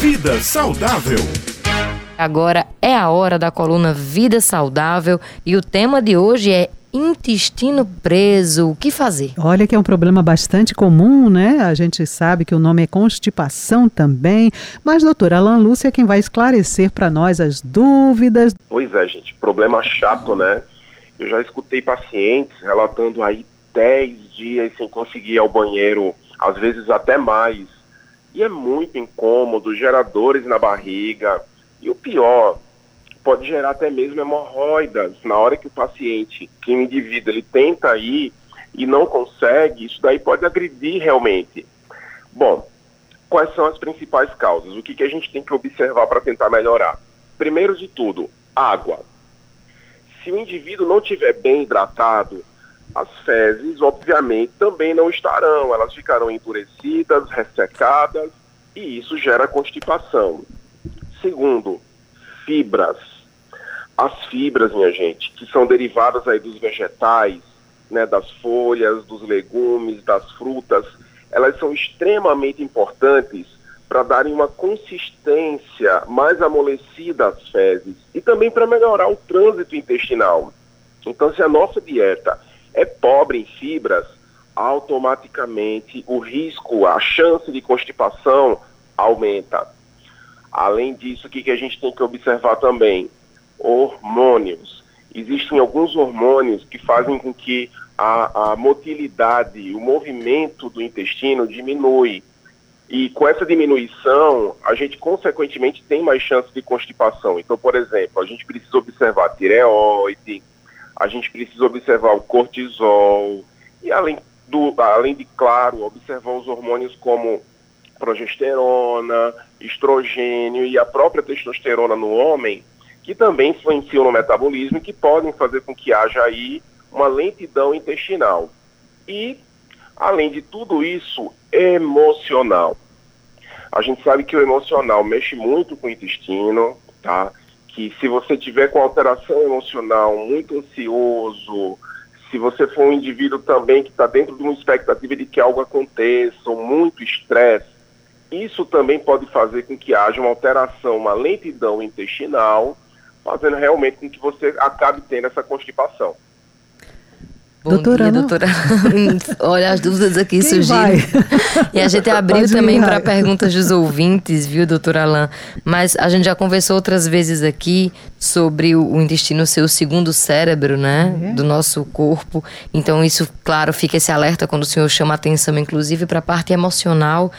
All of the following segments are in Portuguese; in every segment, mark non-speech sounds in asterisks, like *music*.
Vida Saudável. Agora é a hora da coluna Vida Saudável e o tema de hoje é intestino preso. O que fazer? Olha que é um problema bastante comum, né? A gente sabe que o nome é constipação também, mas doutora Alan Lúcia é quem vai esclarecer para nós as dúvidas. Pois é, gente, problema chato, né? Eu já escutei pacientes relatando aí 10 dias sem conseguir ir ao banheiro, às vezes até mais. E é muito incômodo, geradores na barriga. E o pior, pode gerar até mesmo hemorroidas. Na hora que o paciente, que o indivíduo, ele tenta ir e não consegue, isso daí pode agredir realmente. Bom, quais são as principais causas? O que, que a gente tem que observar para tentar melhorar? Primeiro de tudo, água. Se o indivíduo não estiver bem hidratado, as fezes, obviamente, também não estarão. Elas ficarão endurecidas, ressecadas, e isso gera constipação. Segundo, fibras. As fibras, minha gente, que são derivadas aí dos vegetais, né, das folhas, dos legumes, das frutas, elas são extremamente importantes para darem uma consistência mais amolecida às fezes e também para melhorar o trânsito intestinal. Então, se a nossa dieta é pobre em fibras, automaticamente o risco, a chance de constipação aumenta. Além disso, o que, que a gente tem que observar também? Hormônios. Existem alguns hormônios que fazem com que a, a motilidade, o movimento do intestino diminui. E com essa diminuição, a gente consequentemente tem mais chance de constipação. Então, por exemplo, a gente precisa observar tireoide, a gente precisa observar o cortisol e além do além de claro observar os hormônios como progesterona, estrogênio e a própria testosterona no homem, que também influenciam no metabolismo e que podem fazer com que haja aí uma lentidão intestinal. E além de tudo isso, emocional. A gente sabe que o emocional mexe muito com o intestino, tá? Que se você tiver com alteração emocional, muito ansioso, se você for um indivíduo também que está dentro de uma expectativa de que algo aconteça, ou muito estresse, isso também pode fazer com que haja uma alteração, uma lentidão intestinal, fazendo realmente com que você acabe tendo essa constipação. Bom doutora, dia, doutora. *laughs* Olha, as dúvidas aqui Quem surgiram. E a gente abriu Pode também para perguntas dos ouvintes, viu, doutora Alain? Mas a gente já conversou outras vezes aqui sobre o, intestino ser o segundo cérebro, né, é. do nosso corpo. Então, isso, claro, fica esse alerta quando o senhor chama atenção, inclusive, para a parte emocional.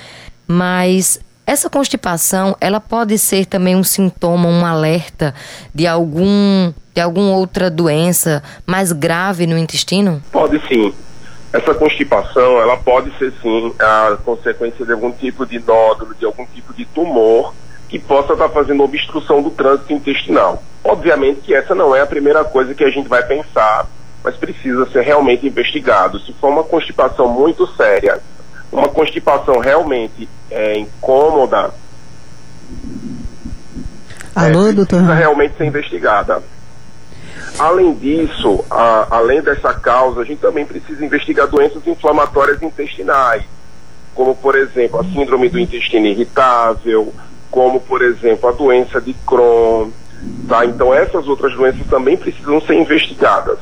Mas essa constipação, ela pode ser também um sintoma, um alerta de algum de alguma outra doença mais grave no intestino? Pode sim. Essa constipação, ela pode ser sim a consequência de algum tipo de nódulo, de algum tipo de tumor que possa estar fazendo obstrução do trânsito intestinal. Obviamente que essa não é a primeira coisa que a gente vai pensar, mas precisa ser realmente investigado. Se for uma constipação muito séria, uma constipação realmente é, incômoda, Alô, é, doutor? Precisa realmente ser investigada. Além disso, a, além dessa causa, a gente também precisa investigar doenças inflamatórias intestinais, como, por exemplo, a síndrome do intestino irritável, como, por exemplo, a doença de Crohn. Tá? Então, essas outras doenças também precisam ser investigadas.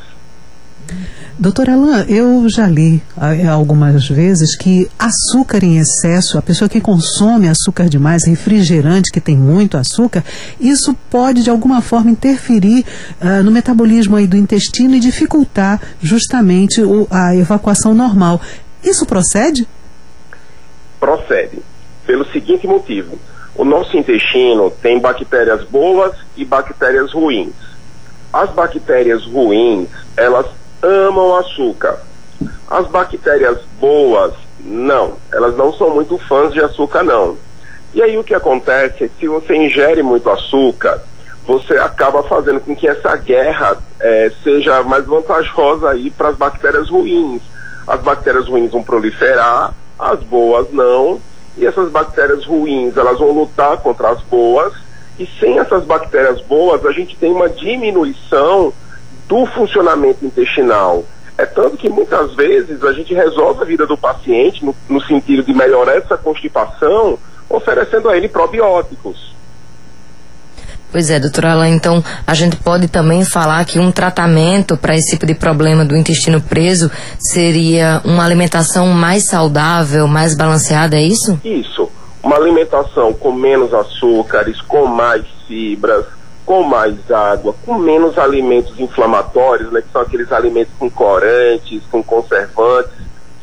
Doutora Alain, eu já li algumas vezes que açúcar em excesso, a pessoa que consome açúcar demais, refrigerante que tem muito açúcar, isso pode de alguma forma interferir uh, no metabolismo aí do intestino e dificultar justamente o, a evacuação normal. Isso procede? Procede. Pelo seguinte motivo: o nosso intestino tem bactérias boas e bactérias ruins. As bactérias ruins, elas amam açúcar. As bactérias boas, não. Elas não são muito fãs de açúcar, não. E aí o que acontece é que se você ingere muito açúcar, você acaba fazendo com que essa guerra é, seja mais vantajosa aí para as bactérias ruins. As bactérias ruins vão proliferar, as boas não, e essas bactérias ruins elas vão lutar contra as boas, e sem essas bactérias boas a gente tem uma diminuição do funcionamento intestinal. É tanto que muitas vezes a gente resolve a vida do paciente no, no sentido de melhorar essa constipação oferecendo a ele probióticos. Pois é, doutora Alain, então a gente pode também falar que um tratamento para esse tipo de problema do intestino preso seria uma alimentação mais saudável, mais balanceada, é isso? Isso. Uma alimentação com menos açúcares, com mais fibras, com mais água, com menos alimentos inflamatórios, né, que são aqueles alimentos com corantes, com conservantes,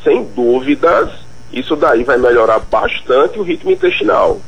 sem dúvidas, isso daí vai melhorar bastante o ritmo intestinal.